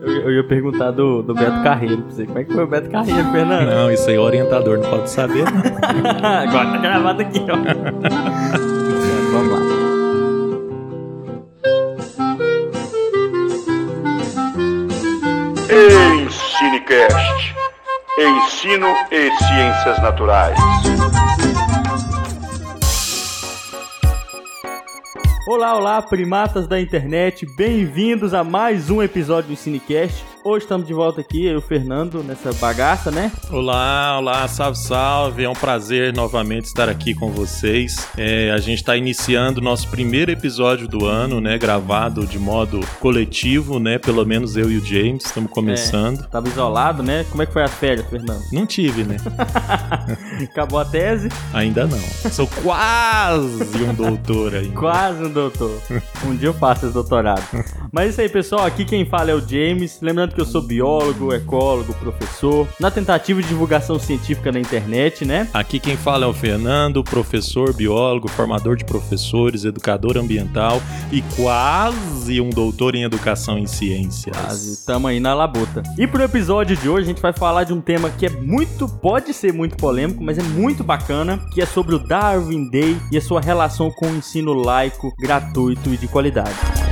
Eu, eu ia perguntar do, do Beto Carreiro pra você. Como é que foi o Beto Carreiro, Fernando? Não, isso aí o orientador não pode saber. Agora tá gravado aqui, ó. Vamos lá. Ensinecast. Ensino e Ciências Naturais. Olá, olá, primatas da internet, bem-vindos a mais um episódio do Cinecast. Hoje estamos de volta aqui, eu e o Fernando, nessa bagaça, né? Olá, olá, salve, salve. É um prazer novamente estar aqui com vocês. É, a gente está iniciando nosso primeiro episódio do ano, né? Gravado de modo coletivo, né? Pelo menos eu e o James estamos começando. Tava isolado, né? Como é que foi as férias, Fernando? Não tive, né? Acabou a tese? Ainda não. Sou quase um doutor aí. Quase um doutor. Um dia eu faço esse doutorado. Mas é isso aí, pessoal. Aqui quem fala é o James. Lembrando eu sou biólogo, ecólogo, professor. Na tentativa de divulgação científica na internet, né? Aqui quem fala é o Fernando, professor, biólogo, formador de professores, educador ambiental e quase um doutor em educação em ciências. Quase, tamo aí na labuta. E pro episódio de hoje a gente vai falar de um tema que é muito, pode ser muito polêmico, mas é muito bacana, que é sobre o Darwin Day e a sua relação com o ensino laico, gratuito e de qualidade.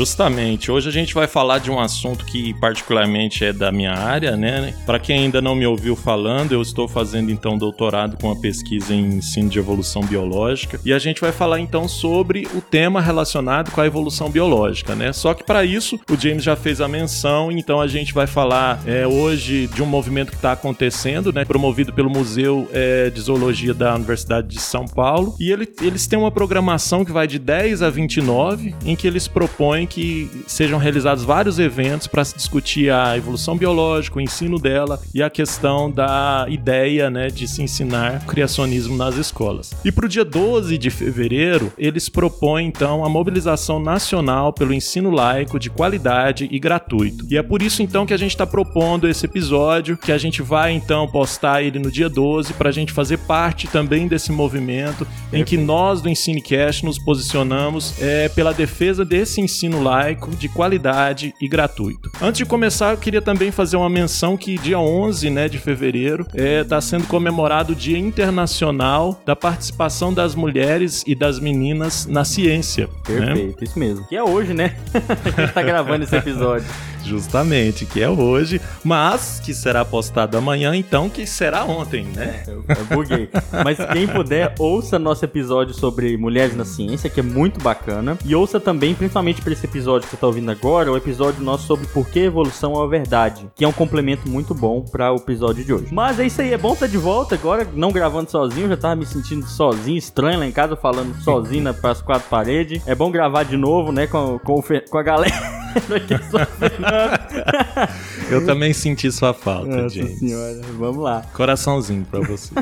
Justamente, hoje a gente vai falar de um assunto que particularmente é da minha área, né? Para quem ainda não me ouviu falando, eu estou fazendo então doutorado com a pesquisa em ensino de evolução biológica e a gente vai falar então sobre o tema relacionado com a evolução biológica, né? Só que para isso o James já fez a menção, então a gente vai falar é, hoje de um movimento que está acontecendo, né? Promovido pelo Museu é, de Zoologia da Universidade de São Paulo e ele, eles têm uma programação que vai de 10 a 29, em que eles propõem que sejam realizados vários eventos para se discutir a evolução biológica, o ensino dela e a questão da ideia né, de se ensinar criacionismo nas escolas. E para o dia 12 de fevereiro, eles propõem então a mobilização nacional pelo ensino laico de qualidade e gratuito. E é por isso então que a gente está propondo esse episódio, que a gente vai então postar ele no dia 12 para a gente fazer parte também desse movimento em que nós do Ensinecast nos posicionamos é, pela defesa desse ensino laico de qualidade e gratuito. Antes de começar, eu queria também fazer uma menção que dia 11 né, de fevereiro está sendo comemorado o Dia Internacional da Participação das Mulheres e das Meninas na Ciência. né? Perfeito, isso mesmo. Que é hoje, né? a gente tá gravando esse episódio. Justamente, que é hoje, mas que será postado amanhã, então que será ontem, né? Eu, eu buguei. Mas quem puder, ouça nosso episódio sobre mulheres na ciência, que é muito bacana. E ouça também, principalmente para esse episódio que você tá ouvindo agora, o episódio nosso sobre por que evolução é a verdade, que é um complemento muito bom para o episódio de hoje. Mas é isso aí, é bom estar de volta agora, não gravando sozinho, já tava me sentindo sozinho, estranho lá em casa, falando sozinho para as quatro paredes. É bom gravar de novo, né, com, com, com a galera. Eu também senti sua falta, Nossa James. senhora, vamos lá. Coraçãozinho pra você.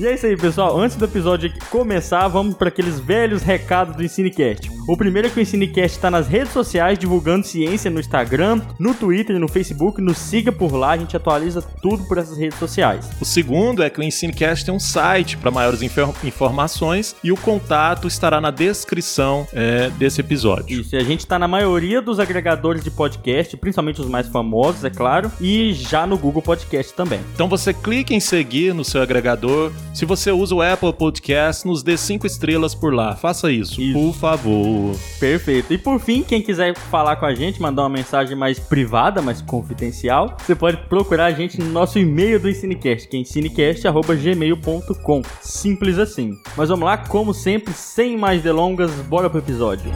E é isso aí, pessoal. Antes do episódio começar, vamos para aqueles velhos recados do Ensinecast. O primeiro é que o Ensinecast está nas redes sociais divulgando ciência no Instagram, no Twitter no Facebook. Nos siga por lá, a gente atualiza tudo por essas redes sociais. O segundo é que o Ensinecast tem um site para maiores infor- informações e o contato estará na descrição é, desse episódio. Isso, e a gente tá na maioria dos agregadores de podcast, principalmente os mais famosos, é claro, e já no Google Podcast também. Então você clica em seguir no seu agregador. Se você usa o Apple Podcast, nos dê cinco estrelas por lá. Faça isso, Isso. por favor. Perfeito. E por fim, quem quiser falar com a gente, mandar uma mensagem mais privada, mais confidencial, você pode procurar a gente no nosso e-mail do Ensinecast, que é ensinecast.gmail.com. Simples assim. Mas vamos lá, como sempre, sem mais delongas, bora pro episódio.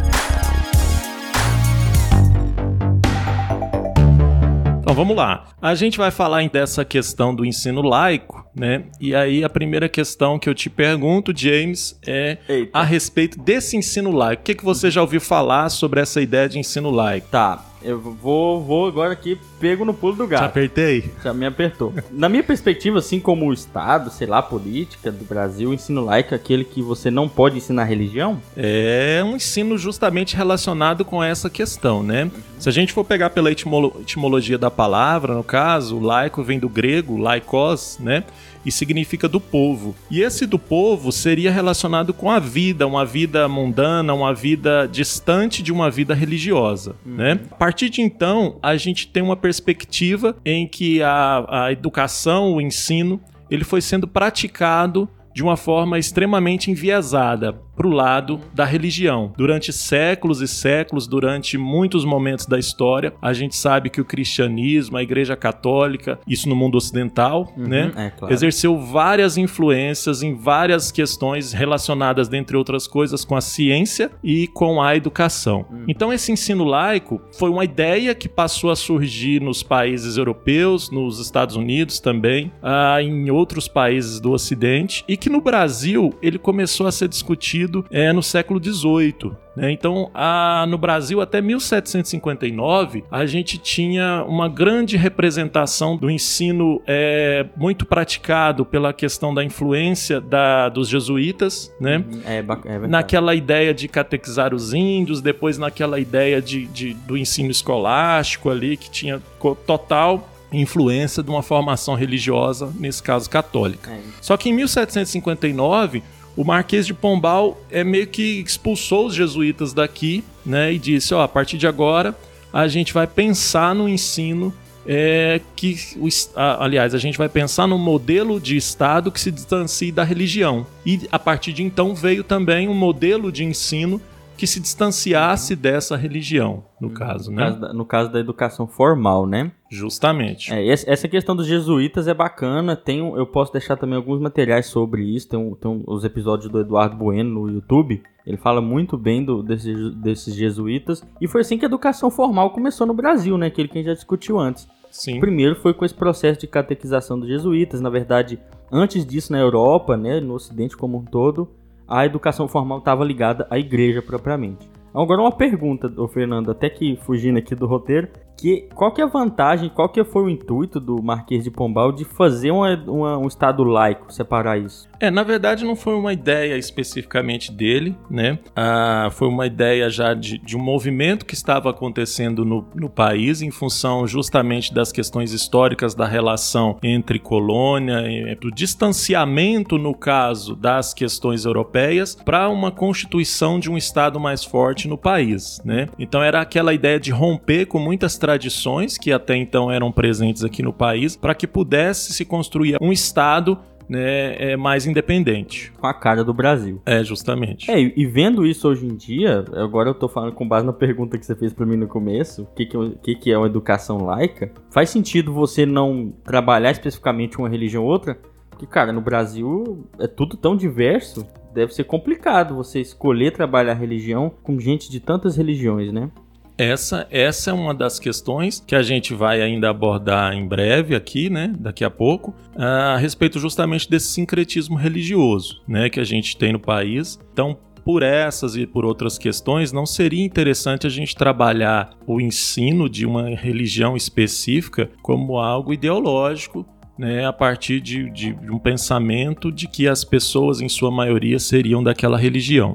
Vamos lá. A gente vai falar dessa questão do ensino laico, né? E aí a primeira questão que eu te pergunto, James, é Eita. a respeito desse ensino laico. O que, que você já ouviu falar sobre essa ideia de ensino laico? Tá, eu vou, vou agora aqui, pego no pulo do Te gato. apertei? Já me apertou. Na minha perspectiva, assim como o Estado, sei lá, a política do Brasil, o ensino laico é aquele que você não pode ensinar religião? É um ensino justamente relacionado com essa questão, né? Se a gente for pegar pela etimolo- etimologia da palavra, no caso, o laico vem do grego, laikos, né? E significa do povo. E esse do povo seria relacionado com a vida, uma vida mundana, uma vida distante de uma vida religiosa, uhum. né? A partir de então, a gente tem uma perspectiva em que a, a educação, o ensino, ele foi sendo praticado de uma forma extremamente enviesada para o lado da religião. Durante séculos e séculos, durante muitos momentos da história, a gente sabe que o cristianismo, a Igreja Católica, isso no mundo ocidental, uhum, né, é, claro. exerceu várias influências em várias questões relacionadas, dentre outras coisas, com a ciência e com a educação. Uhum. Então, esse ensino laico foi uma ideia que passou a surgir nos países europeus, nos Estados Unidos também, ah, em outros países do Ocidente, e que no Brasil ele começou a ser discutido é, no século XVIII. Né? Então, a, no Brasil, até 1759, a gente tinha uma grande representação do ensino é, muito praticado pela questão da influência da, dos jesuítas, né? Uhum. É, é naquela ideia de catequizar os índios, depois naquela ideia de, de do ensino escolástico ali, que tinha total influência de uma formação religiosa, nesse caso católica. É. Só que em 1759 o Marquês de Pombal é meio que expulsou os jesuítas daqui, né? E disse: ó, a partir de agora a gente vai pensar no ensino é, que, o, aliás, a gente vai pensar no modelo de Estado que se distancie da religião. E a partir de então veio também um modelo de ensino que se distanciasse dessa religião, no uhum. caso, no né? Caso da, no caso da educação formal, né? Justamente. É, essa questão dos jesuítas é bacana. Tem eu posso deixar também alguns materiais sobre isso. Tem, um, tem um, os episódios do Eduardo Bueno no YouTube. Ele fala muito bem do, desses, desses jesuítas. E foi assim que a educação formal começou no Brasil, né? Aquele que a gente já discutiu antes. Sim. Primeiro foi com esse processo de catequização dos jesuítas. Na verdade, antes disso na Europa, né, no Ocidente como um todo, a educação formal estava ligada à igreja propriamente. Agora uma pergunta, Fernando, até que fugindo aqui do roteiro, que qual que é a vantagem, qual que foi o intuito do Marquês de Pombal de fazer uma, uma, um estado laico, separar isso? É, na verdade não foi uma ideia especificamente dele, né? Ah, foi uma ideia já de, de um movimento que estava acontecendo no, no país em função justamente das questões históricas da relação entre colônia, do distanciamento, no caso, das questões europeias para uma constituição de um estado mais forte no país, né? Então era aquela ideia de romper com muitas tradições que até então eram presentes aqui no país para que pudesse se construir um Estado né, é mais independente. Com a cara do Brasil. É, justamente. É, e vendo isso hoje em dia, agora eu tô falando com base na pergunta que você fez para mim no começo, o que que, que que é uma educação laica, faz sentido você não trabalhar especificamente uma religião ou outra? Porque, cara, no Brasil é tudo tão diverso, deve ser complicado você escolher trabalhar religião com gente de tantas religiões, né? Essa, essa é uma das questões que a gente vai ainda abordar em breve aqui, né, daqui a pouco, a respeito justamente desse sincretismo religioso, né, que a gente tem no país. Então, por essas e por outras questões, não seria interessante a gente trabalhar o ensino de uma religião específica como algo ideológico, né, a partir de, de um pensamento de que as pessoas, em sua maioria, seriam daquela religião.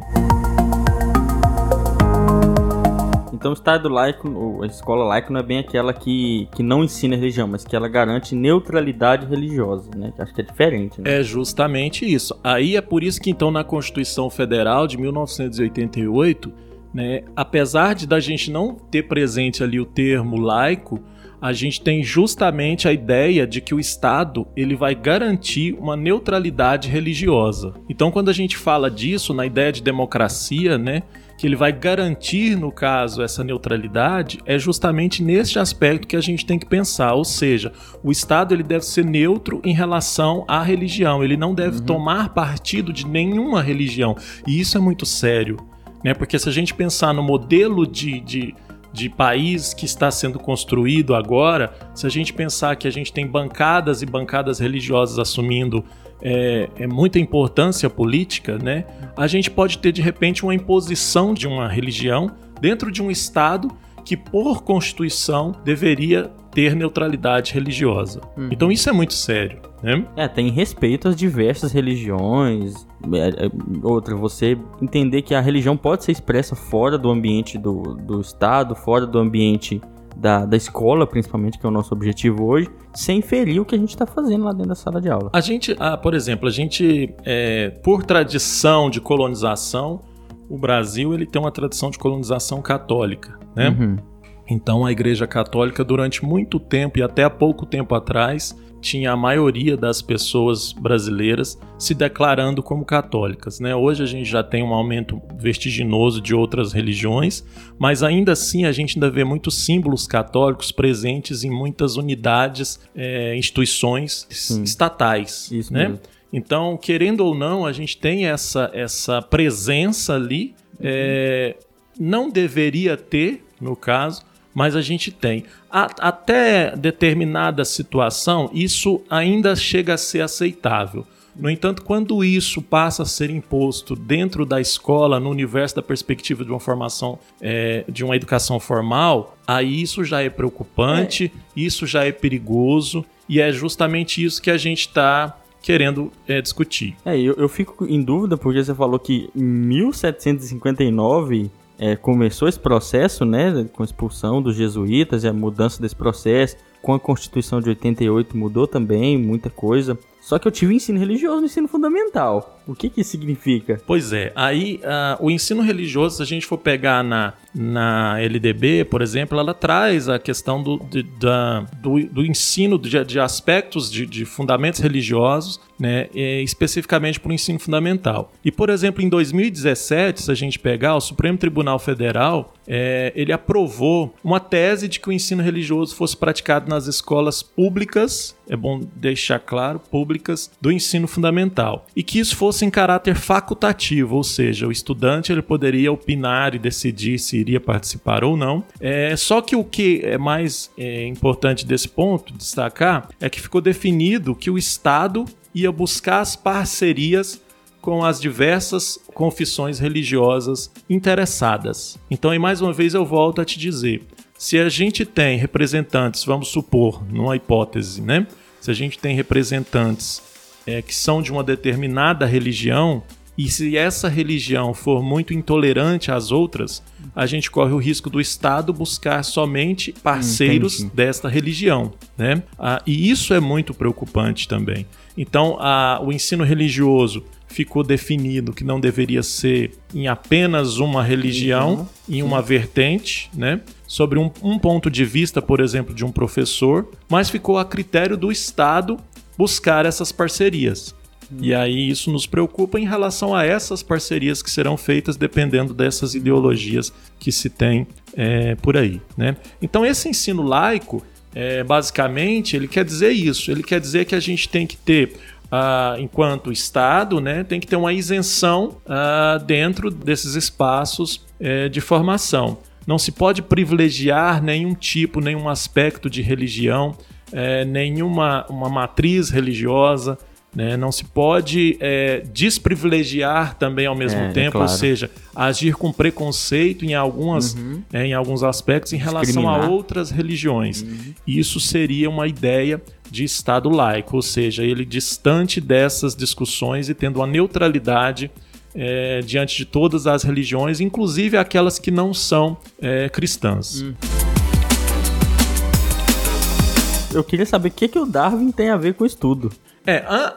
Então o Estado laico, a escola laica não é bem aquela que, que não ensina religião, mas que ela garante neutralidade religiosa, né? Acho que é diferente, né? É justamente isso. Aí é por isso que então na Constituição Federal de 1988, né, apesar de da gente não ter presente ali o termo laico, a gente tem justamente a ideia de que o Estado ele vai garantir uma neutralidade religiosa. Então, quando a gente fala disso na ideia de democracia, né, que ele vai garantir, no caso, essa neutralidade, é justamente neste aspecto que a gente tem que pensar, ou seja, o Estado ele deve ser neutro em relação à religião, ele não deve uhum. tomar partido de nenhuma religião, e isso é muito sério, né? Porque se a gente pensar no modelo de, de de país que está sendo construído agora, se a gente pensar que a gente tem bancadas e bancadas religiosas assumindo é, é, muita importância política, né? A gente pode ter de repente uma imposição de uma religião dentro de um Estado que, por Constituição, deveria ter neutralidade religiosa. Uhum. Então isso é muito sério. Né? É, tem respeito às diversas religiões. É, é, outra, você entender que a religião pode ser expressa fora do ambiente do, do Estado, fora do ambiente da, da escola, principalmente, que é o nosso objetivo hoje, sem ferir o que a gente está fazendo lá dentro da sala de aula. A gente, ah, por exemplo, a gente, é, por tradição de colonização, o Brasil ele tem uma tradição de colonização católica, né? Uhum. Então a Igreja Católica durante muito tempo e até há pouco tempo atrás tinha a maioria das pessoas brasileiras se declarando como católicas. Né? Hoje a gente já tem um aumento vertiginoso de outras religiões, mas ainda assim a gente ainda vê muitos símbolos católicos presentes em muitas unidades, é, instituições Sim. estatais. Isso né? mesmo. Então, querendo ou não, a gente tem essa, essa presença ali. é, não deveria ter, no caso, mas a gente tem. A- até determinada situação, isso ainda chega a ser aceitável. No entanto, quando isso passa a ser imposto dentro da escola, no universo da perspectiva de uma formação, é, de uma educação formal, aí isso já é preocupante, isso já é perigoso, e é justamente isso que a gente está querendo é, discutir. É, eu, eu fico em dúvida porque você falou que em 1759 é, começou esse processo, né, com a expulsão dos jesuítas e a mudança desse processo. Com a Constituição de 88 mudou também muita coisa. Só que eu tive ensino religioso no ensino fundamental. O que que significa? Pois é, aí ah, o ensino religioso, se a gente for pegar na, na LDB, por exemplo, ela traz a questão do, de- da- do, do ensino de, de aspectos de, de fundamentos religiosos, né, eh, especificamente para o ensino fundamental. E, por exemplo, em 2017, se a gente pegar, o Supremo Tribunal Federal, eh, ele aprovou uma tese de que o ensino religioso fosse praticado nas escolas públicas, é bom deixar claro, públicas, do ensino fundamental. E que isso fosse em caráter facultativo, ou seja, o estudante ele poderia opinar e decidir se iria participar ou não. É, só que o que é mais é, importante desse ponto, destacar, é que ficou definido que o Estado ia buscar as parcerias com as diversas confissões religiosas interessadas. Então, aí mais uma vez eu volto a te dizer, se a gente tem representantes, vamos supor, numa hipótese, né? Se a gente tem representantes é, que são de uma determinada religião e se essa religião for muito intolerante às outras, a gente corre o risco do Estado buscar somente parceiros Entendi. desta religião, né? Ah, e isso é muito preocupante também. Então, a- o ensino religioso ficou definido que não deveria ser em apenas uma religião, em uma vertente, né? Sobre um, um ponto de vista, por exemplo, de um professor, mas ficou a critério do Estado buscar essas parcerias. E aí isso nos preocupa em relação a essas parcerias que serão feitas dependendo dessas ideologias que se tem é, por aí. Né? Então esse ensino laico, é, basicamente, ele quer dizer isso. Ele quer dizer que a gente tem que ter, ah, enquanto Estado, né, tem que ter uma isenção ah, dentro desses espaços é, de formação. Não se pode privilegiar nenhum tipo, nenhum aspecto de religião, é, nenhuma uma matriz religiosa, né? Não se pode é, desprivilegiar também ao mesmo É, é tempo, ou claro. seja, agir com preconceito em, algumas, é, em alguns aspectos em relação a outras religiões. Isso seria uma ideia de Estado laico, ou seja, ele distante dessas discussões e tendo uma neutralidade é, diante de todas as religiões, inclusive aquelas que não são é, cristãs. Eu queria saber o que, que o Darwin tem a ver com estudo. É, an-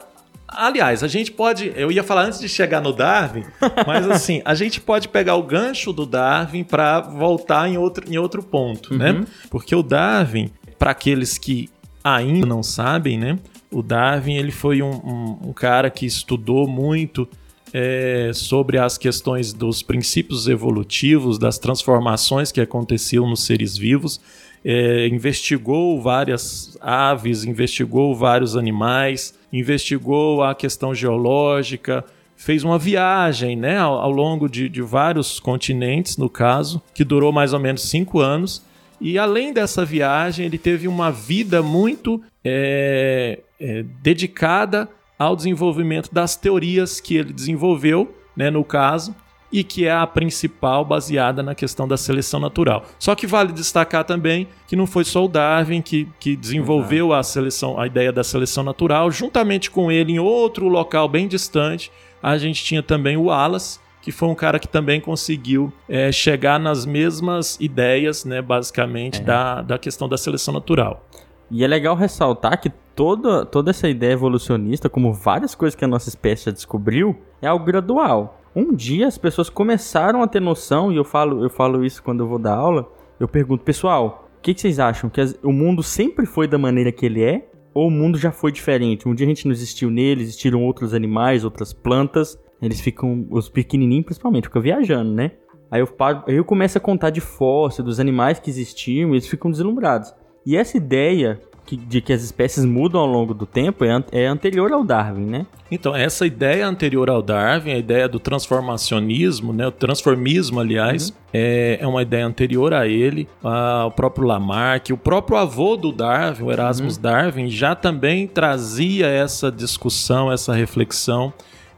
aliás, a gente pode. Eu ia falar antes de chegar no Darwin, mas assim, a gente pode pegar o gancho do Darwin para voltar em outro, em outro ponto, né? Porque o Darwin, para aqueles que ainda não sabem, né? O Darwin ele foi um, um- um cara que estudou muito é, sobre as questões dos princípios evolutivos, das transformações que aconteciam nos seres vivos. É, investigou várias aves, investigou vários animais, investigou a questão geológica, fez uma viagem né, ao, ao longo de, de vários continentes, no caso, que durou mais ou menos cinco anos. E além dessa viagem, ele teve uma vida muito é, é, dedicada ao desenvolvimento das teorias que ele desenvolveu, né, no caso, e que é a principal baseada na questão da seleção natural. Só que vale destacar também que não foi só o Darwin que, que desenvolveu a seleção, a ideia da seleção natural, juntamente com ele em outro local bem distante, a gente tinha também o Wallace, que foi um cara que também conseguiu é, chegar nas mesmas ideias, né, basicamente, é. da, da questão da seleção natural. E é legal ressaltar que toda, toda essa ideia evolucionista, como várias coisas que a nossa espécie já descobriu, é algo gradual. Um dia as pessoas começaram a ter noção, e eu falo, eu falo isso quando eu vou dar aula, eu pergunto, pessoal, o que, que, vocês acham? Que as, o mundo sempre foi da maneira que ele é? Ou o mundo já foi diferente? Um dia a gente não existiu nele, existiram outros animais, outras plantas, eles ficam, os pequenininhos principalmente, ficam viajando, né? Aí eu, paro, aí eu começo a contar de fósseis, dos animais que existiam, e eles ficam deslumbrados. E essa ideia que, de que as espécies mudam ao longo do tempo é, é, anterior ao Darwin, né? Então, essa ideia anterior ao Darwin, a ideia do transformacionismo, né, o transformismo, aliás, uhum. é, é, uma ideia anterior a ele. o próprio Lamarck, o próprio avô do Darwin, o Erasmus uhum. Darwin, já também trazia essa discussão, essa reflexão.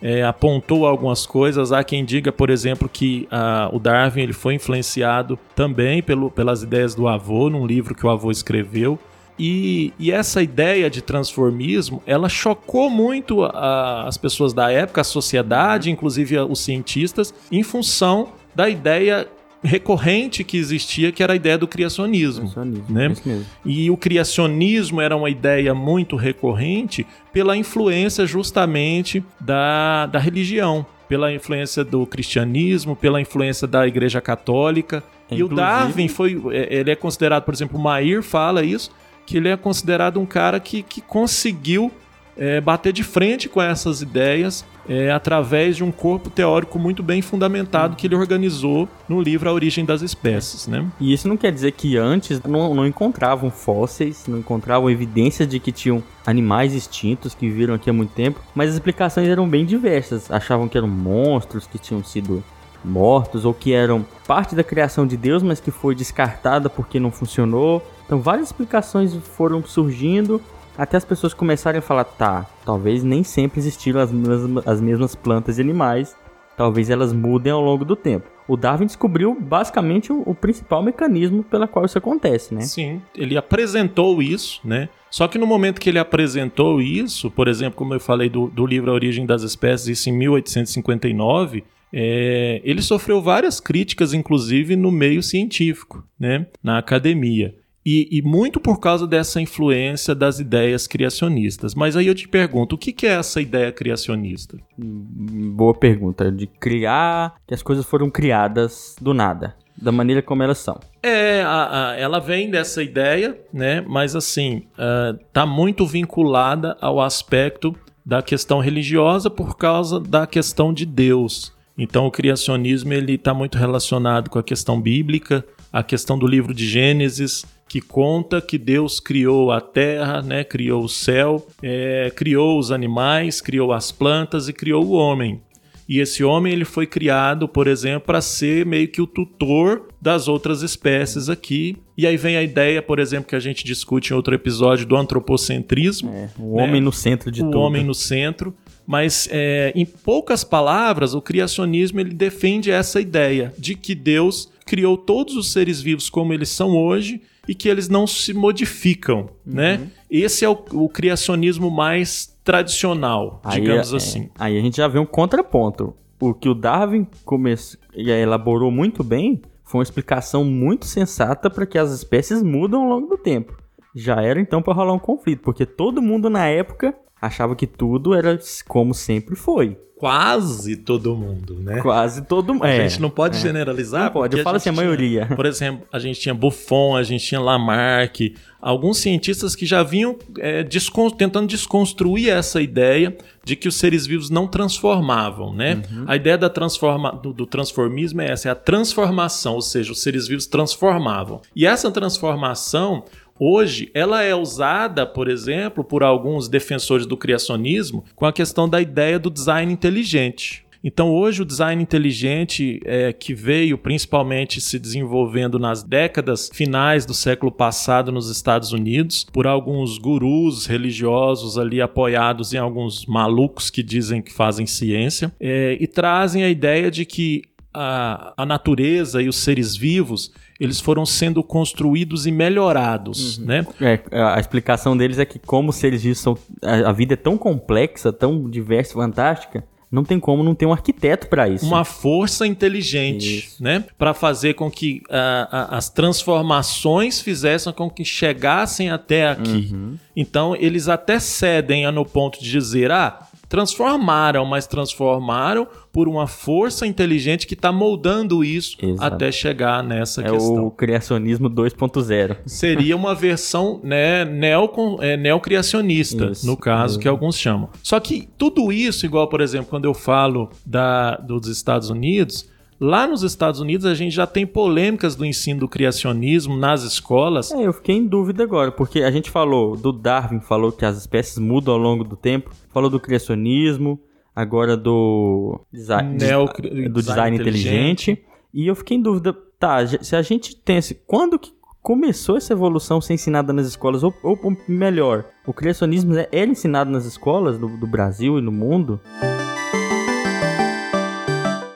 É, apontou algumas coisas. Há quem diga, por exemplo, que o Darwin ele foi influenciado também pelo, pelas ideias do avô, num livro que o avô escreveu. E, e, essa ideia de transformismo, ela chocou muito a, as pessoas da época, a sociedade, inclusive os cientistas, em função da ideia recorrente que existia, que era a ideia do criacionismo. criacionismo né? E o criacionismo era uma ideia muito recorrente pela influência justamente da, da religião pela influência do cristianismo, pela influência da Igreja Católica. Inclusive, e o Darwin foi, é, ele é considerado, por exemplo, o Mair fala isso, que ele é considerado um cara que, que conseguiu é, bater de frente com essas ideias é, através de um corpo teórico muito bem fundamentado que ele organizou no livro A Origem das Espécies. Né? E isso não quer dizer que antes não, não encontravam fósseis, não encontravam evidências de que tinham animais extintos que viveram aqui há muito tempo, mas as explicações eram bem diversas. Achavam que eram monstros que tinham sido mortos ou que eram parte da criação de Deus, mas que foi descartada porque não funcionou. Então várias explicações foram surgindo até as pessoas começarem a falar, tá, talvez nem sempre existiram as mesmas, as mesmas plantas e animais, talvez elas mudem ao longo do tempo. O Darwin descobriu basicamente o, o, principal mecanismo pela qual isso acontece, né? Sim, ele apresentou isso, né? Só que no momento que ele apresentou isso, por exemplo, como eu falei do, do livro A Origem das Espécies, isso em 1859, é, ele sofreu várias críticas, inclusive no meio científico, né? Na academia. E, e, muito por causa dessa influência das ideias criacionistas. Mas aí eu te pergunto, o que, que é essa ideia criacionista? Hum, boa pergunta. De criar, que as coisas foram criadas do nada, da maneira como elas são. É, a, a, ela vem dessa ideia, né? Mas assim, uh, tá muito vinculada ao aspecto da questão religiosa por causa da questão de Deus. Então o criacionismo ele está muito relacionado com a questão bíblica, a questão do livro de Gênesis, que conta que Deus criou a terra, né, criou o céu, é, criou os animais, criou as plantas e criou o homem. E esse homem ele foi criado, por exemplo, para ser meio que o tutor das outras espécies aqui. E aí vem a ideia, por exemplo, que a gente discute em outro episódio do antropocentrismo. É, o homem né? no centro de o tudo. O homem no centro. Mas, é, em poucas palavras, o criacionismo ele defende essa ideia de que Deus criou todos os seres vivos como eles são hoje e que eles não se modificam, né? uhum. né? Esse é o, o, criacionismo mais tradicional, aí, digamos é, assim. Aí a gente já vê um contraponto. O que o Darwin começou, elaborou muito bem foi uma explicação muito sensata para que as espécies mudam ao longo do tempo. Já era então para rolar um conflito, porque todo mundo na época achava que tudo era como sempre foi quase todo mundo, né? Quase todo mundo. A é, gente não pode é. generalizar. Não pode, eu falo assim, a maioria. por exemplo, a gente tinha Buffon, a gente tinha Lamarck, alguns cientistas que já vinham é, descon tentando desconstruir essa ideia de que os seres vivos não transformavam, né? Uhum. A ideia da transforma do, do, transformismo é essa, é a transformação, ou seja, os seres vivos transformavam. E essa transformação Hoje, ela é usada, por exemplo, por alguns defensores do criacionismo com a questão da ideia do design inteligente. Então, hoje, o design inteligente, é, que veio principalmente se desenvolvendo nas décadas finais do século passado nos Estados Unidos, por alguns gurus religiosos ali apoiados em alguns malucos que dizem que fazem ciência, é, e trazem a ideia de que a, a natureza e os seres vivos eles foram sendo construídos e melhorados, uhum. né? É, a explicação deles é que como seres vivos são a, a vida é tão complexa, tão diversa, fantástica, não tem como não ter um arquiteto para isso. Uma força inteligente, isso. né? Para fazer com que uh, as transformações fizessem com que chegassem até aqui. Uhum. Então, eles até cedem no ponto de dizer: ah, transformaram, mas transformaram por uma força inteligente que está moldando isso Exato. até chegar nessa é questão. o criacionismo 2.0. Seria uma versão né, neo, é, neocriacionista, isso, no caso, que alguns chamam. Só que tudo isso, igual, por exemplo, quando eu falo da, dos Estados Unidos, Lá nos Estados Unidos, a gente já tem polêmicas do ensino do criacionismo nas escolas. É, eu fiquei em dúvida agora, porque a gente falou do Darwin, falou que as espécies mudam ao longo do tempo, falou do criacionismo, agora do, design, Neo, do design, design inteligente. inteligente. E eu fiquei em dúvida, tá, se a gente tem esse. Quando que começou essa evolução ser ensinada nas escolas? Ou, ou melhor, o criacionismo era é ensinado nas escolas do, do Brasil e no mundo?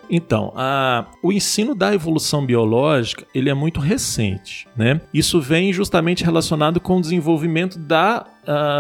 Então, a, o ensino da evolução biológica ele é muito recente, né? Isso vem justamente relacionado com o desenvolvimento da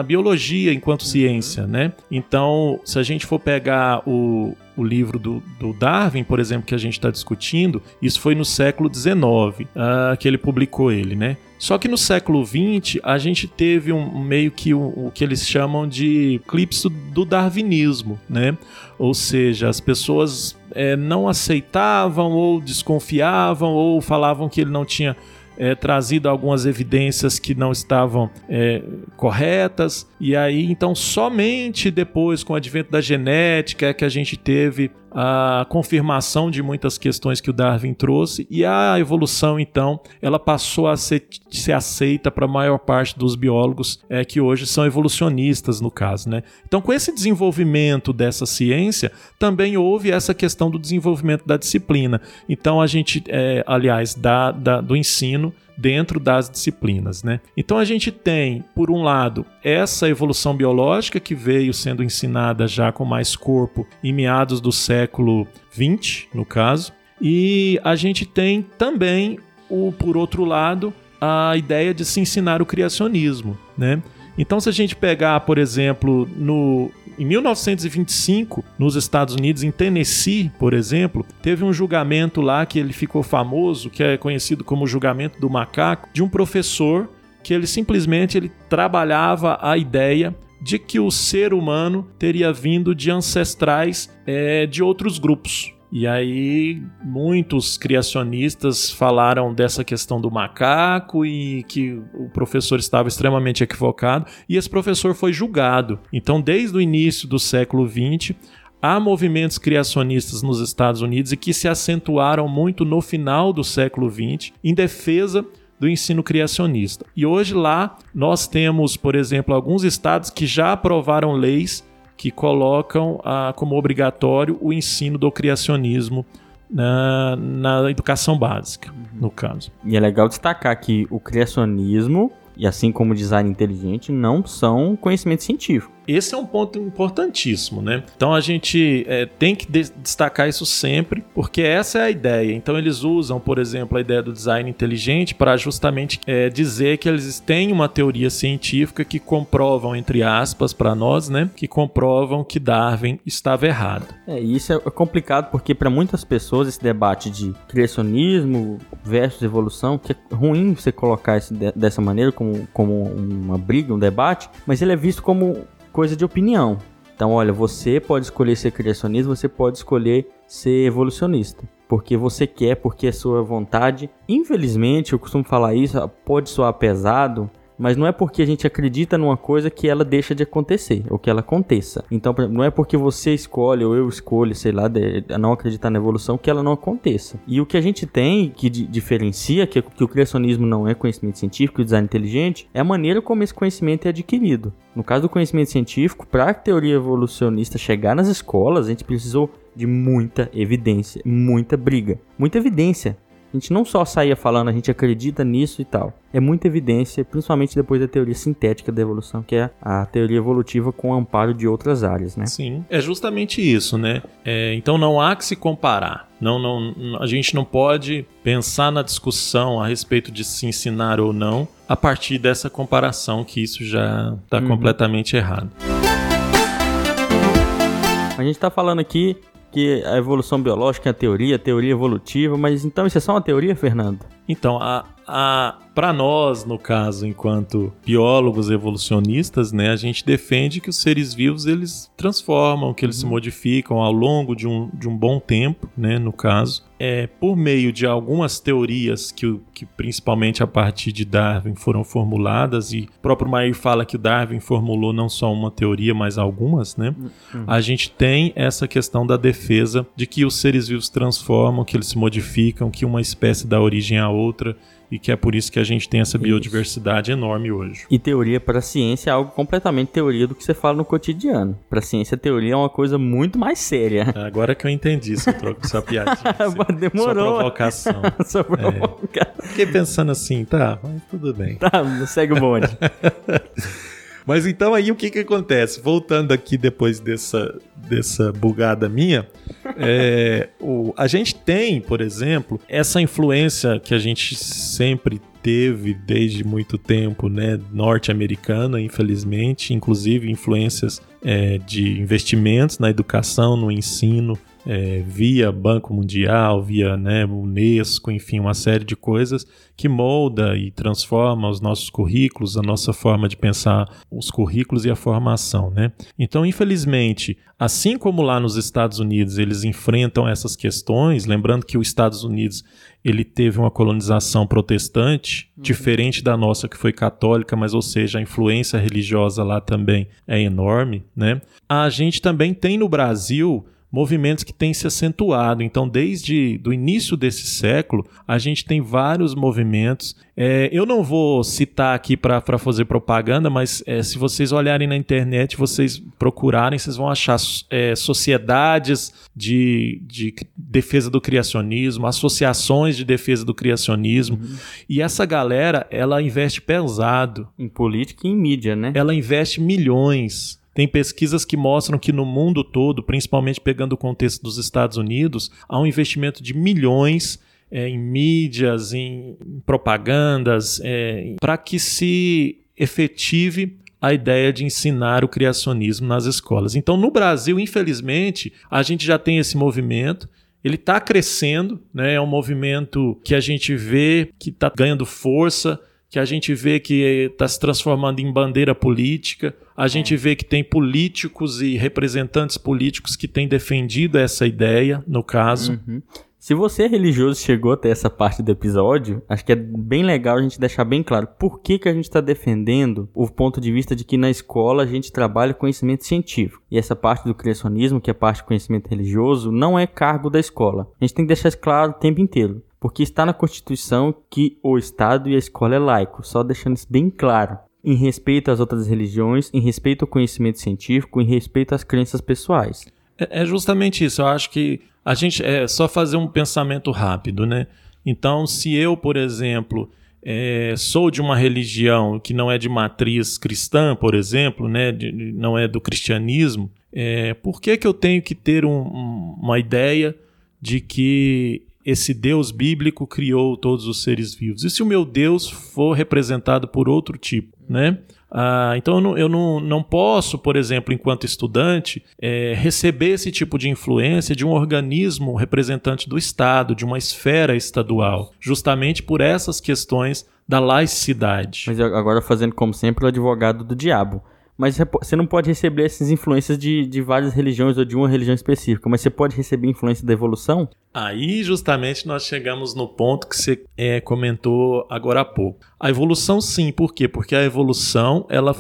biologia enquanto ciência, né? Então, se a gente for pegar o, o livro do, do, Darwin, por exemplo, que a gente está discutindo, isso foi no século XIX uh, ah, que ele publicou ele, né? Só que no século XX a gente teve um meio que o, o que eles chamam de eclipse do darwinismo, né? Ou seja, as pessoas é, não aceitavam ou desconfiavam ou falavam que ele não tinha é, trazido algumas evidências que não estavam é, corretas, e aí então somente depois, com o advento da genética, é que a gente teve a confirmação de muitas questões que o Darwin trouxe e a evolução então ela passou a ser, ser aceita para a maior parte dos biólogos é, que hoje são evolucionistas no caso, né? Então com esse desenvolvimento dessa ciência também houve essa questão do desenvolvimento da disciplina. Então a gente, é, aliás, da, da, do ensino dentro das disciplinas. Né? Então a gente tem, por um lado, essa evolução biológica que veio sendo ensinada já com mais corpo em meados do século XX, no caso, e a gente tem também, o, por outro lado, a ideia de se ensinar o criacionismo. Né? Então, se a gente pegar, por exemplo, no, em 1925, nos Estados Unidos, em Tennessee, por exemplo, teve um julgamento lá que ele ficou famoso, que é conhecido como julgamento do macaco, de um professor que ele simplesmente ele trabalhava a ideia de que o ser humano teria vindo de ancestrais é, de outros grupos. E aí muitos criacionistas falaram dessa questão do macaco e que o professor estava extremamente equivocado e esse professor foi julgado. Então, desde o início do século XX, há movimentos criacionistas nos Estados Unidos e que se acentuaram muito no final do século XX em defesa do ensino criacionista. E hoje lá nós temos, por exemplo, alguns estados que já aprovaram leis que colocam ah, como obrigatório o ensino do criacionismo na, na educação básica, uhum. no caso. E é legal destacar que o criacionismo, e assim como o design inteligente, não são conhecimento científico. Esse é um ponto importantíssimo, né? Então a gente é, tem que de destacar isso sempre, porque essa é a ideia. Então eles usam, por exemplo, a ideia do design inteligente para justamente é, dizer que eles têm uma teoria científica que comprovam, entre aspas, para nós, né? Que comprovam que Darwin estava errado. É, isso é complicado porque para muitas pessoas esse debate de criacionismo versus evolução, que é ruim você colocar isso dessa maneira, como, como uma briga, um debate, mas ele é visto como coisa de opinião. Então, olha, você pode escolher ser criacionista, você pode escolher ser evolucionista. Porque você quer, porque é sua vontade. Infelizmente, eu costumo falar isso, pode soar pesado, mas não é porque a gente acredita numa coisa que ela deixa de acontecer, ou que ela aconteça. Então, não é porque você escolhe, ou eu escolho, sei lá, de, não acreditar na evolução, que ela não aconteça. E o que a gente tem que diferencia, que, que o criacionismo não é conhecimento científico, o design inteligente, é a maneira como esse conhecimento é adquirido. No caso do conhecimento científico, para a teoria evolucionista chegar nas escolas, a gente precisou de muita evidência, muita briga, muita evidência. A gente não só saía falando, a gente acredita nisso e tal. É muita evidência, principalmente depois da teoria sintética da evolução, que é a teoria evolutiva com amparo de outras áreas, né? Sim, é justamente isso, né? É, então não há que se comparar. Não, não, a gente não pode pensar na discussão a respeito de se ensinar ou não a partir dessa comparação, que isso já está uhum. completamente errado. A gente tá falando aqui que a evolução biológica é a teoria, a teoria evolutiva, mas então isso é só uma teoria, Fernando? Então, a, a, para nós, no caso, enquanto biólogos evolucionistas, né, a gente defende que os seres vivos eles transformam, que eles uhum. se modificam ao longo de um, de um bom tempo, né, no caso, é por meio de algumas teorias que, que principalmente a partir de Darwin foram formuladas e o próprio Mair fala que Darwin formulou não só uma teoria, mas algumas, né? Uhum. A gente tem essa questão da defesa de que os seres vivos transformam, que eles se modificam, que uma espécie dá origem à outra e que é por isso que a gente tem essa biodiversidade isso. enorme hoje. E teoria para a ciência é algo completamente teoria do que você fala no cotidiano. Para a ciência, teoria é uma coisa muito mais séria. É, agora que eu entendi seu troco, sua piadinha. Demorou. Sua provocação. sua provocação. É. Fiquei pensando assim, tá, mas tudo bem. Tá, segue o bonde. Mas então aí o que que acontece? Voltando aqui depois dessa, dessa bugada minha, é, o, a gente tem, por exemplo, essa influência que a gente sempre teve desde muito tempo, né, norte-americana, infelizmente, inclusive influências é, de investimentos na educação, no ensino, é, via Banco Mundial, via né, Unesco, enfim, uma série de coisas que molda e transforma os nossos currículos, a nossa forma de pensar os currículos e a formação, né? Então, infelizmente, assim como lá nos Estados Unidos eles enfrentam essas questões, lembrando que os Estados Unidos ele teve uma colonização protestante, uhum. diferente da nossa que foi católica, mas ou seja, a influência religiosa lá também é enorme, né? A gente também tem no Brasil movimentos que têm se acentuado. Então, desde o início desse século, a gente tem vários movimentos. É, eu não vou citar aqui para fazer propaganda, mas é, se vocês olharem na internet, vocês procurarem, vocês vão achar é, sociedades de, de defesa do criacionismo, associações de defesa do criacionismo. Uhum. E essa galera, ela investe pesado. Em política e em mídia, né? Ela investe milhões tem pesquisas que mostram que no mundo todo, principalmente pegando o contexto dos Estados Unidos, há um investimento de milhões é, em mídias, em propagandas, é, para que se efetive a ideia de ensinar o criacionismo nas escolas. Então, no Brasil, infelizmente, a gente já tem esse movimento. Ele está crescendo, né? é um movimento que a gente vê que está ganhando força, que a gente vê que está se transformando em bandeira política, a gente vê que tem políticos e representantes políticos que têm defendido essa ideia, no caso. Uhum. Se você é religioso chegou até essa parte do episódio, acho que é bem legal a gente deixar bem claro por que, que a gente está defendendo o ponto de vista de que na escola a gente trabalha conhecimento científico. E essa parte do criacionismo, que é parte do conhecimento religioso, não é cargo da escola. A gente tem que deixar isso claro o tempo inteiro porque está na Constituição que o Estado e a escola é laico, só deixando isso bem claro. Em respeito às outras religiões, em respeito ao conhecimento científico, em respeito às crenças pessoais. É, é justamente isso. Eu acho que a gente é só fazer um pensamento rápido, né? Então, se eu, por exemplo, é, sou de uma religião que não é de matriz cristã, por exemplo, né, de, não é do cristianismo, é, por que, que eu tenho que ter um, um, uma ideia de que esse Deus bíblico criou todos os seres vivos. E se o meu Deus for representado por outro tipo, né? Ah, então eu, não, eu não, não posso, por exemplo, enquanto estudante, é, receber esse tipo de influência de um organismo representante do Estado, de uma esfera estadual, justamente por essas questões da laicidade. Mas agora fazendo como sempre o advogado do diabo mas você não pode receber essas influências de, de várias religiões ou de uma religião específica, mas você pode receber influência da evolução? Aí justamente nós chegamos no ponto que você é, comentou agora há pouco. A evolução sim, por quê? Porque a evolução, ela,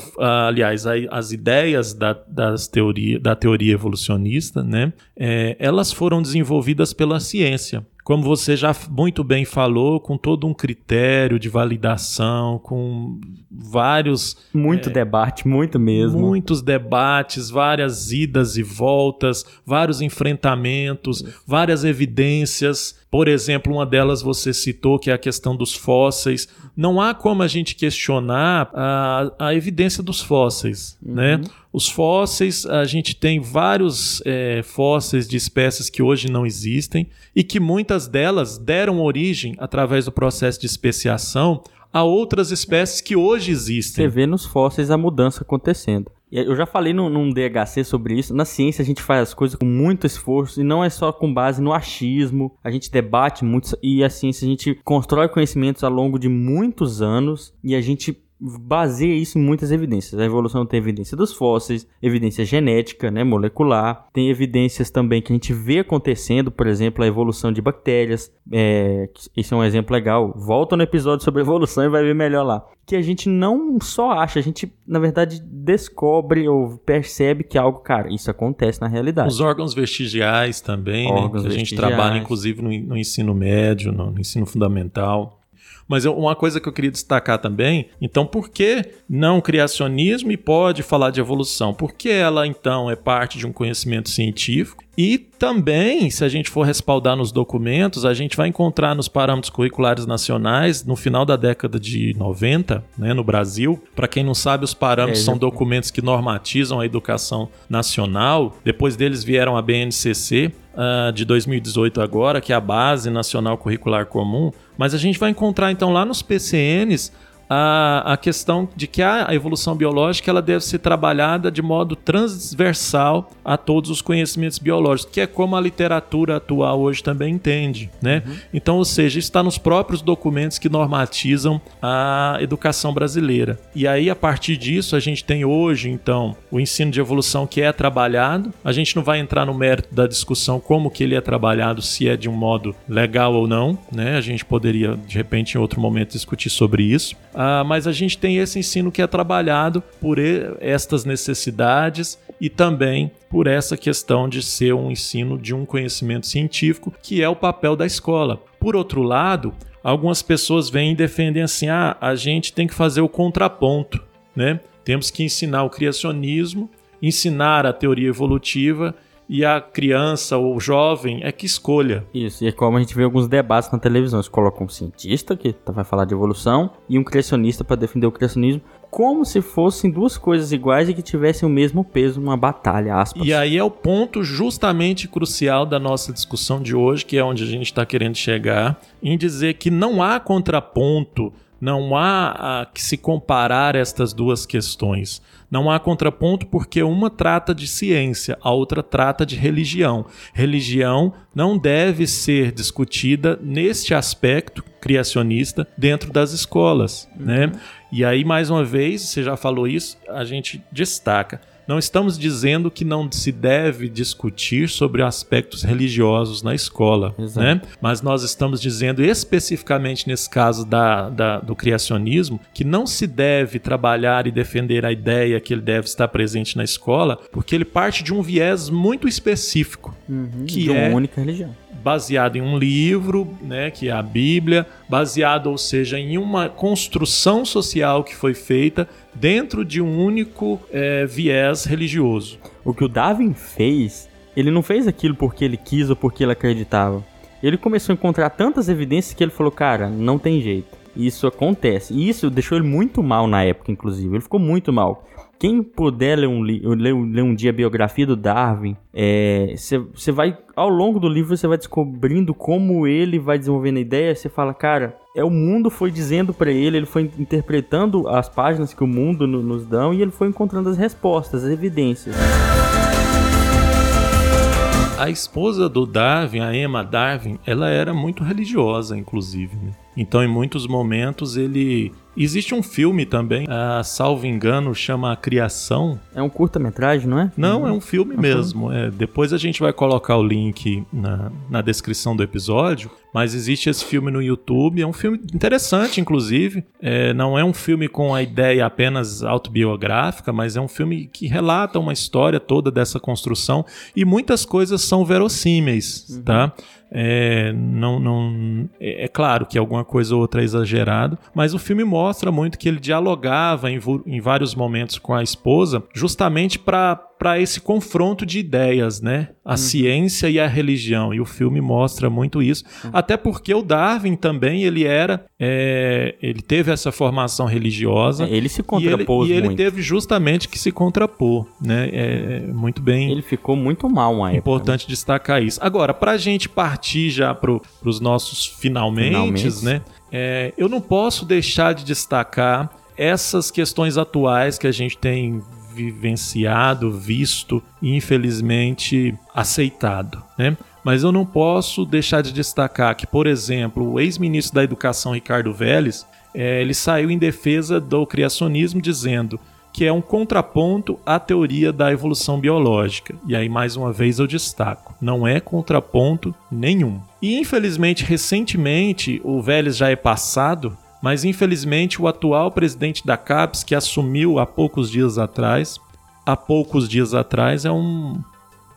aliás, as ideias da, das teoria, da teoria evolucionista, né, é, elas foram desenvolvidas pela ciência como você já muito bem falou, com todo um critério de validação, com vários. Muito é, debate, muito mesmo. Muitos debates, várias idas e voltas, vários enfrentamentos, várias evidências. Por exemplo, uma delas você citou, que é a questão dos fósseis. Não há como a gente questionar a, a evidência dos fósseis. Uhum. Né? Os fósseis, a gente tem vários é, fósseis de espécies que hoje não existem e que muitas delas deram origem, através do processo de especiação, a outras espécies que hoje existem. Você vê nos fósseis a mudança acontecendo. Eu já falei num, num, DHC sobre isso. Na ciência a gente faz as coisas com muito esforço e não é só com base no achismo. A gente debate muito e a ciência a gente constrói conhecimentos ao longo de muitos anos e a gente baseia isso em muitas evidências. A evolução tem evidência dos fósseis, evidência genética, né, molecular, tem evidências também que a gente vê acontecendo, por exemplo, a evolução de bactérias. É, esse é um exemplo legal. Volta no episódio sobre evolução e vai ver melhor lá. Que a gente não só acha, a gente, na verdade, descobre ou percebe que algo, cara, isso acontece na realidade. Os órgãos vestigiais também, órgãos né? Que a gente trabalha, inclusive, no, no ensino médio, no, no ensino fundamental. Mas uma coisa que eu queria destacar também, então por que não criacionismo e pode falar de evolução? Porque ela então é parte de um conhecimento científico e também, se a gente for respaldar nos documentos, a gente vai encontrar nos parâmetros curriculares nacionais, no final da década de 90, né, no Brasil. Para quem não sabe, os parâmetros é, são documentos que normatizam a educação nacional. Depois deles vieram a BNCC, uh, de 2018 agora, que é a Base Nacional Curricular Comum, mas a gente vai encontrar então lá nos PCNs a, a questão de que a evolução biológica ela deve ser trabalhada de modo transversal a todos os conhecimentos biológicos, que é como a literatura atual hoje também entende, né? Uhum. Então, ou seja, está nos próprios documentos que normatizam a educação brasileira. E aí, a partir disso, a gente tem hoje, então, o ensino de evolução que é trabalhado. A gente não vai entrar no mérito da discussão como que ele é trabalhado, se é de um modo legal ou não, né? A gente poderia, de repente, em outro momento, discutir sobre isso. Ah, mas a gente tem esse ensino que é trabalhado por estas necessidades e também por essa questão de ser um ensino de um conhecimento científico, que é o papel da escola. Por outro lado, algumas pessoas vêm e defendem assim: ah, a gente tem que fazer o contraponto, né? Temos que ensinar o criacionismo, ensinar a teoria evolutiva e a criança ou o jovem é que escolha. Isso, e é como a gente vê alguns debates na televisão. Eles colocam um cientista que vai falar de evolução e um criacionista para defender o criacionismo, como se fossem duas coisas iguais e que tivessem o mesmo peso numa batalha, aspas. E aí é o ponto justamente crucial da nossa discussão de hoje, que é onde a gente está querendo chegar, em dizer que não há contraponto não há que se comparar estas duas questões. Não há contraponto porque uma trata de ciência, a outra trata de religião. Religião não deve ser discutida neste aspecto criacionista dentro das escolas, uhum. né? E aí mais uma vez, você já falou isso, a gente destaca não estamos dizendo que não se deve discutir sobre aspectos religiosos na escola, né? Mas nós estamos dizendo especificamente nesse caso da, da, do criacionismo que não se deve trabalhar e defender a ideia que ele deve estar presente na escola, porque ele parte de um viés muito específico, uhum, que de uma é única religião baseado em um livro, né, que é a Bíblia, baseado, ou seja, em uma construção social que foi feita dentro de um único é, viés religioso. O que o Darwin fez, ele não fez aquilo porque ele quis ou porque ele acreditava. Ele começou a encontrar tantas evidências que ele falou, cara, não tem jeito. Isso acontece. E isso deixou ele muito mal na época, inclusive. Ele ficou muito mal. Quem puder ler um, ler, ler um dia a biografia do Darwin, você é, vai, ao longo do livro, você vai descobrindo como ele vai desenvolvendo a ideia. Você fala, cara, é o mundo foi dizendo para ele, ele foi interpretando as páginas que o mundo no, nos dão e ele foi encontrando as respostas, as evidências. A esposa do Darwin, a Emma Darwin, ela era muito religiosa, inclusive. Né? Então, em muitos momentos, ele Existe um filme também, uh, salvo engano, chama A Criação. É um curta-metragem, não é? Não, é um filme uhum. mesmo. É, depois a gente vai colocar o link na, na descrição do episódio. Mas existe esse filme no YouTube. É um filme interessante, inclusive. É, não é um filme com a ideia apenas autobiográfica, mas é um filme que relata uma história toda dessa construção. E muitas coisas são verossímeis, uhum. tá? É, não, não, é, é, claro que alguma coisa ou outra é exagerado, mas o filme mostra muito que ele dialogava em, em vários momentos com a esposa, justamente para para esse confronto de ideias, né? A uhum. ciência e a religião. E o filme mostra muito isso. Uhum. Até porque o Darwin também, ele era. É, ele teve essa formação religiosa. É, ele se contrapôs e ele, muito. E ele teve justamente que se contrapor, né? É, é muito bem. Ele ficou muito mal uma época. Importante né? destacar isso. Agora, para a gente partir já para os nossos finalmente, finalmente. né? É, eu não posso deixar de destacar essas questões atuais que a gente tem vivenciado, visto e infelizmente aceitado, né? Mas eu não posso deixar de destacar que, por exemplo, o ex-ministro da Educação Ricardo Vélez, é, ele saiu em defesa do criacionismo dizendo que é um contraponto à teoria da evolução biológica. E aí, mais uma vez, eu destaco: não é contraponto nenhum. E infelizmente, recentemente, o Vélez já é passado, mas infelizmente o atual presidente da CAPES, que assumiu há poucos dias atrás, há poucos dias atrás é um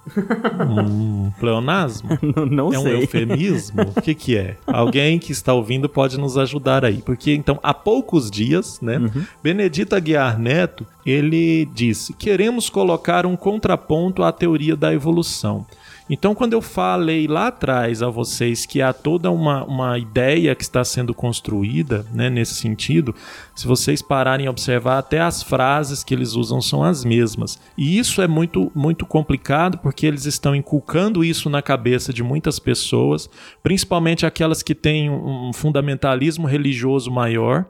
um pleonasmo? não, não é um sei. eufemismo? O que, que é? Alguém que está ouvindo pode nos ajudar aí. Porque, então, há poucos dias, né, Uhum. Benedito Aguiar Neto, ele disse: queremos colocar um contraponto à teoria da evolução. Então, quando eu falei lá atrás a vocês que há toda uma, uma ideia que está sendo construída né, nesse sentido, se vocês pararem a observar, até as frases que eles usam são as mesmas. E isso é muito, muito complicado porque eles estão inculcando isso na cabeça de muitas pessoas, principalmente aquelas que têm um fundamentalismo religioso maior,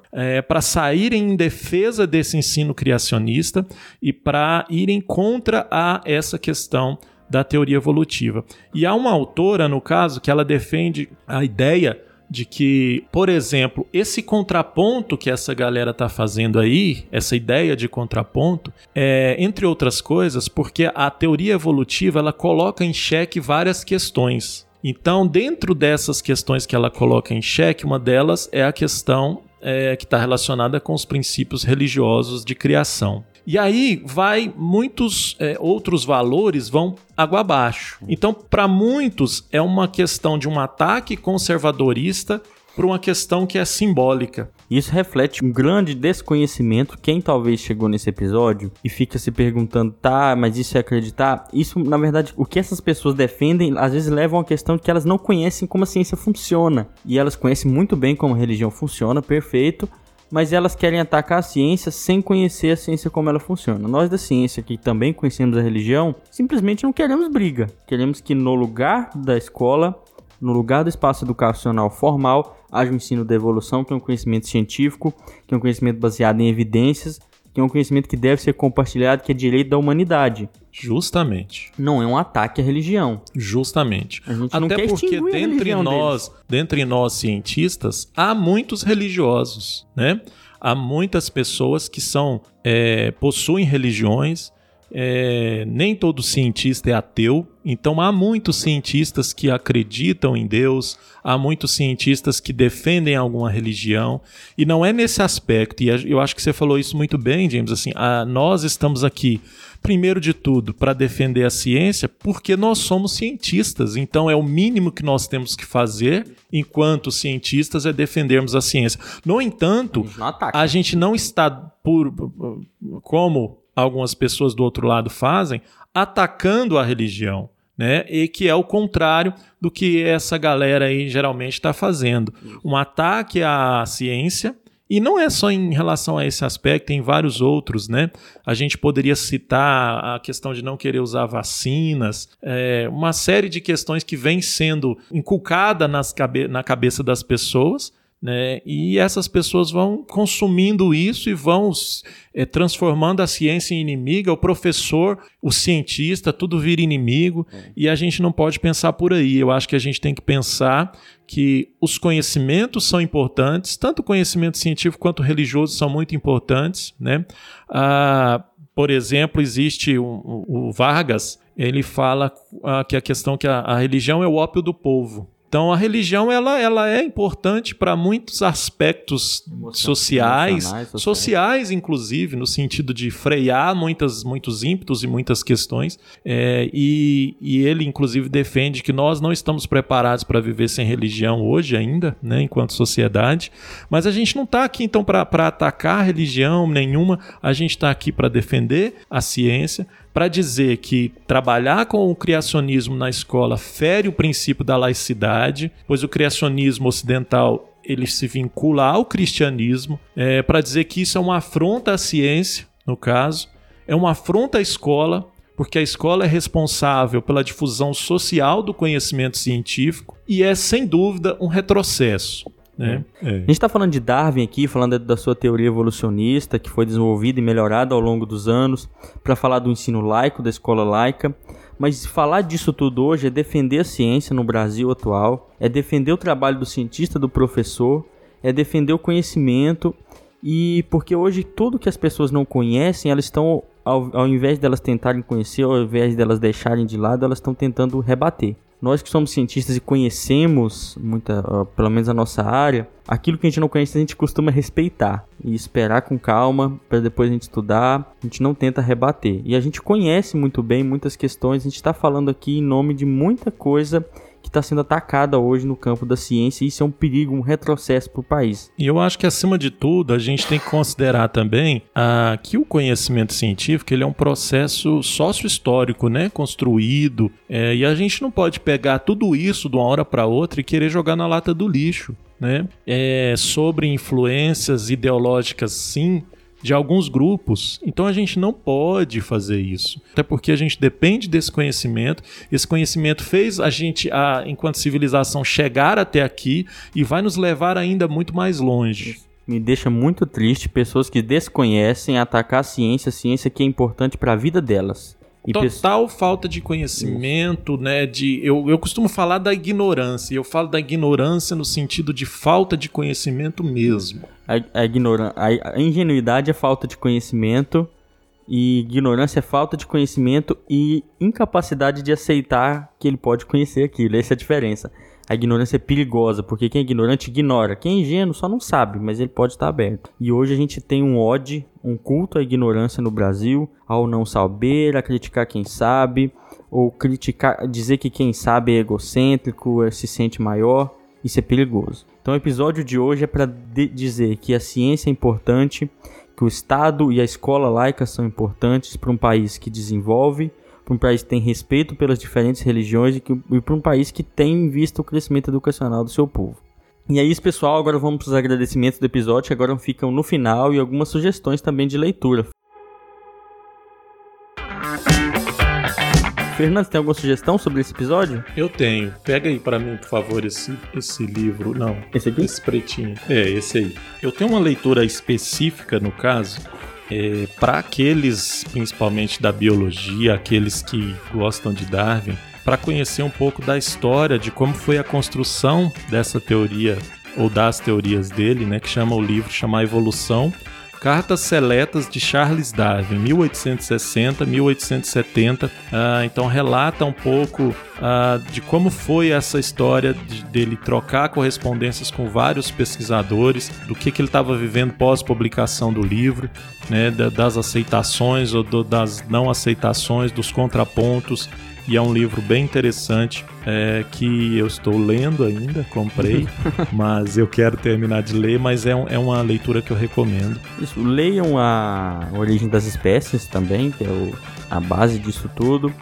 para saírem em defesa desse ensino criacionista e para irem contra a essa questão da teoria evolutiva. E há uma autora, no caso, que ela defende a ideia de que, por exemplo, esse contraponto que essa galera tá fazendo aí, essa ideia de contraponto, é, entre outras coisas, porque a teoria evolutiva ela coloca em xeque várias questões. Então, dentro dessas questões que ela coloca em xeque, uma delas é a questão é, que está relacionada com os princípios religiosos de criação. E aí vai muitos é, outros valores vão água abaixo. Então, para muitos é uma questão de um ataque conservadorista por uma questão que é simbólica. Isso reflete um grande desconhecimento. Quem talvez chegou nesse episódio e fica se perguntando, tá, mas isso é acreditar? Isso, na verdade, o que essas pessoas defendem, às vezes levam a questão que elas não conhecem como a ciência funciona. E elas conhecem muito bem como a religião funciona, perfeito. Mas elas querem atacar a ciência sem conhecer a ciência como ela funciona. Nós da ciência, que também conhecemos a religião, simplesmente não queremos briga. Queremos que no lugar da escola no lugar do espaço educacional formal, haja um ensino da evolução, que é um conhecimento científico, que é um conhecimento baseado em evidências, que é um conhecimento que deve ser compartilhado, que é direito da humanidade. Justamente. Não é um ataque à religião. Justamente. A gente não Até quer porque dentre nós, dentre nós cientistas, há muitos religiosos, né? Há muitas pessoas que são é, possuem religiões. É, nem todo cientista é ateu, então há muitos cientistas que acreditam em Deus, há muitos cientistas que defendem alguma religião, e não é nesse aspecto, e eu acho que você falou isso muito bem, James, assim, a- nós estamos aqui, primeiro de tudo, para defender a ciência, porque nós somos cientistas, então é o mínimo que nós temos que fazer, enquanto cientistas, é defendermos a ciência. No entanto, A gente não ataca. a gente não está por como algumas pessoas do outro lado fazem, atacando a religião, né? E que é o contrário do que essa galera aí geralmente está fazendo. Um ataque à ciência. E não é só em relação a esse aspecto, tem vários outros, né? A gente poderia citar a questão de não querer usar vacinas, é, uma série de questões que vem sendo inculcada nas cabe na cabeça das pessoas, né? E essas pessoas vão consumindo isso e vão é, transformando a ciência em inimiga, o professor, o cientista, tudo vira inimigo e a gente não pode pensar por aí. Eu acho que a gente tem que pensar que os conhecimentos são importantes, tanto o conhecimento científico quanto religioso são muito importantes, né? Ah, por exemplo, existe o, o- o Vargas, ele fala ah, que a questão que a, a religião é o ópio do povo. Então a religião ela, ela é importante para muitos aspectos sociais, sociais. sociais inclusive no sentido de frear muitas, muitos ímpetos e muitas questões. É, e, e ele inclusive defende que nós não estamos preparados para viver sem religião hoje ainda, né, enquanto sociedade. Mas a gente não está aqui então para atacar religião nenhuma. A gente está aqui para defender a ciência, para dizer que trabalhar com o criacionismo na escola fere o princípio da laicidade, pois o criacionismo ocidental ele se vincula ao cristianismo, é, para dizer que isso é uma afronta à ciência, no caso, é uma afronta à escola, porque a escola é responsável pela difusão social do conhecimento científico e é, sem dúvida, um retrocesso. Né? É. A gente está falando de Darwin aqui, falando da sua teoria evolucionista, que foi desenvolvida e melhorada ao longo dos anos, para falar do ensino laico, da escola laica. Mas falar disso tudo hoje é defender a ciência no Brasil atual, é defender o trabalho do cientista, do professor, é defender o conhecimento e porque hoje tudo que as pessoas não conhecem, elas estão ao, ao invés delas tentarem conhecer, ao invés delas deixarem de lado, elas estão tentando rebater. Nós que somos cientistas e conhecemos muita, uh, pelo menos a nossa área, aquilo que a gente não conhece a gente costuma respeitar e esperar com calma para depois a gente estudar. A gente não tenta rebater. E a gente conhece muito bem muitas questões. A gente está falando aqui em nome de muita coisa que está sendo atacada hoje no campo da ciência e isso é um perigo, um retrocesso para o país. E eu acho que acima de tudo a gente tem que considerar também ah, que o conhecimento científico ele é um processo sócio-histórico, né, construído é, e a gente não pode pegar tudo isso de uma hora para outra e querer jogar na lata do lixo. Né? É, sobre influências ideológicas, sim, de alguns grupos. Então a gente não pode fazer isso. Até porque a gente depende desse conhecimento. Esse conhecimento fez a gente, a, enquanto civilização, chegar até aqui e vai nos levar ainda muito mais longe. Me deixa muito triste pessoas que desconhecem atacar a ciência, a ciência que é importante para a vida delas. E Total falta de conhecimento, Isso. né? De, eu, eu costumo falar da ignorância. Eu falo da ignorância no sentido de falta de conhecimento mesmo. A, a, ignoran a, a ingenuidade é falta de conhecimento, e ignorância é falta de conhecimento e incapacidade de aceitar que ele pode conhecer aquilo. Essa é a diferença a ignorância é perigosa, porque quem é ignorante ignora. Quem é ingênuo só não sabe, mas ele pode estar aberto. E hoje a gente tem um ódio, um culto à ignorância no Brasil, ao não saber, a criticar quem sabe, ou criticar, dizer que quem sabe é egocêntrico, é, se sente maior. Isso é perigoso. Então o episódio de hoje é para dizer que a ciência é importante, que o Estado e a escola laica são importantes para um país que desenvolve para um país que tem respeito pelas diferentes religiões e, que, e para um país que tem visto o crescimento educacional do seu povo. E é isso, pessoal. Agora vamos para os agradecimentos do episódio, que agora ficam no final, e algumas sugestões também de leitura. Fernando, tem alguma sugestão sobre esse episódio? Eu tenho. Pega aí para mim, por favor, esse, esse livro. Não. Esse aqui? Esse pretinho. É, esse aí. Eu tenho uma leitura específica, no caso, é, para aqueles, principalmente da biologia, aqueles que gostam de Darwin, para conhecer um pouco da história de como foi a construção dessa teoria ou das teorias dele, né, que chama o livro chama Evolução Cartas Seletas de Charles Darwin, 1860-1870. Ah, então relata um pouco ah, de como foi essa história de, dele trocar correspondências com vários pesquisadores, do que, que ele estava vivendo pós-publicação do livro, né, das aceitações ou do, das não aceitações, dos contrapontos e é um livro bem interessante é, que eu estou lendo ainda, comprei, mas eu quero terminar de ler, mas é, um, é uma leitura que eu recomendo. Isso, leiam a Origem das Espécies também, que é o, a base disso tudo.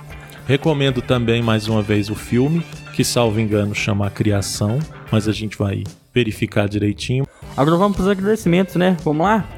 Recomendo também mais uma vez o filme, que salvo engano chama A Criação, mas a gente vai verificar direitinho. Agora vamos para os agradecimentos, né? Vamos lá?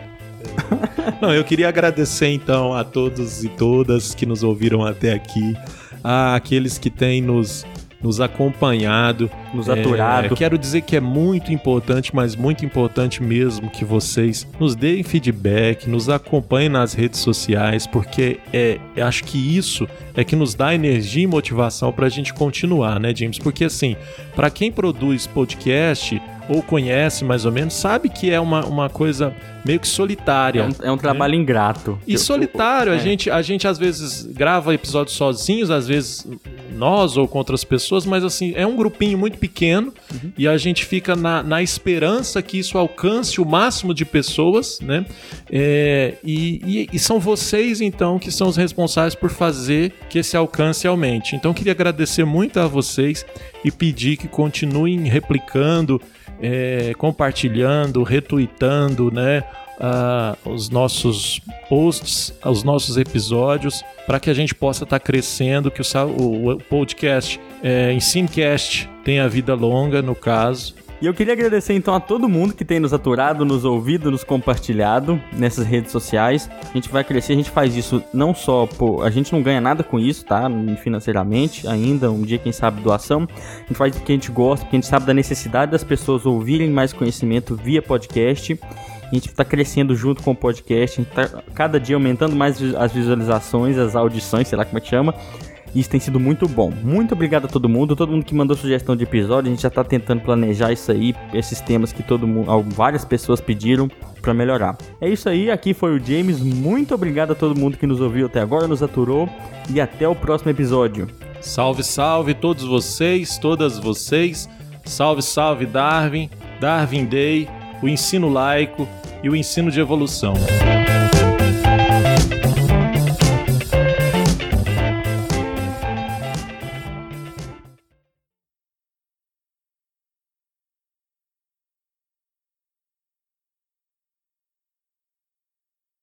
Não, eu queria agradecer então a todos e todas que nos ouviram até aqui àqueles que têm nos nos acompanhado, nos aturado. É, quero dizer que é muito importante, mas muito importante mesmo que vocês nos deem feedback, nos acompanhem nas redes sociais, porque é, acho que isso é que nos dá energia e motivação para a gente continuar, né, James? Porque assim, para quem produz podcast, ou conhece mais ou menos, sabe que é uma, uma coisa meio que solitária. É um, é um trabalho né? ingrato. E solitário. É. A, gente, a gente às vezes grava episódios sozinhos, às vezes nós ou com outras pessoas, mas assim, é um grupinho muito pequeno uhum. e a gente fica na, na esperança que isso alcance o máximo de pessoas, né? É, e, e, e são vocês, então, que são os responsáveis por fazer que esse alcance aumente. Então, queria agradecer muito a vocês e pedir que continuem replicando é, compartilhando, retweetando, né? Uh, os nossos posts, os nossos episódios, para que a gente possa estar tá crescendo, que o, o, o podcast é, Ensinecast tenha vida longa, no caso, E eu queria agradecer então a todo mundo que tem nos aturado, nos ouvido, nos compartilhado nessas redes sociais. A gente vai crescer, a gente faz isso não só por. A gente não ganha nada com isso, tá? Financeiramente ainda, um dia, quem sabe, doação. A gente faz porque a gente gosta, porque a gente sabe da necessidade das pessoas ouvirem mais conhecimento via podcast. A gente está crescendo junto com o podcast, a gente está cada dia aumentando mais as visualizações, as audições, sei lá como é que chama. Isso tem sido muito bom. Muito obrigado a todo mundo, todo mundo que mandou sugestão de episódio. A gente já tá tentando planejar isso aí, esses temas que todo mundo, várias pessoas pediram para melhorar. É isso aí, aqui foi o James. Muito obrigado a todo mundo que nos ouviu até agora, nos aturou e até o próximo episódio. Salve, salve todos vocês, todas vocês. Salve, salve Darwin, Darwin Day, o ensino laico e o ensino de evolução.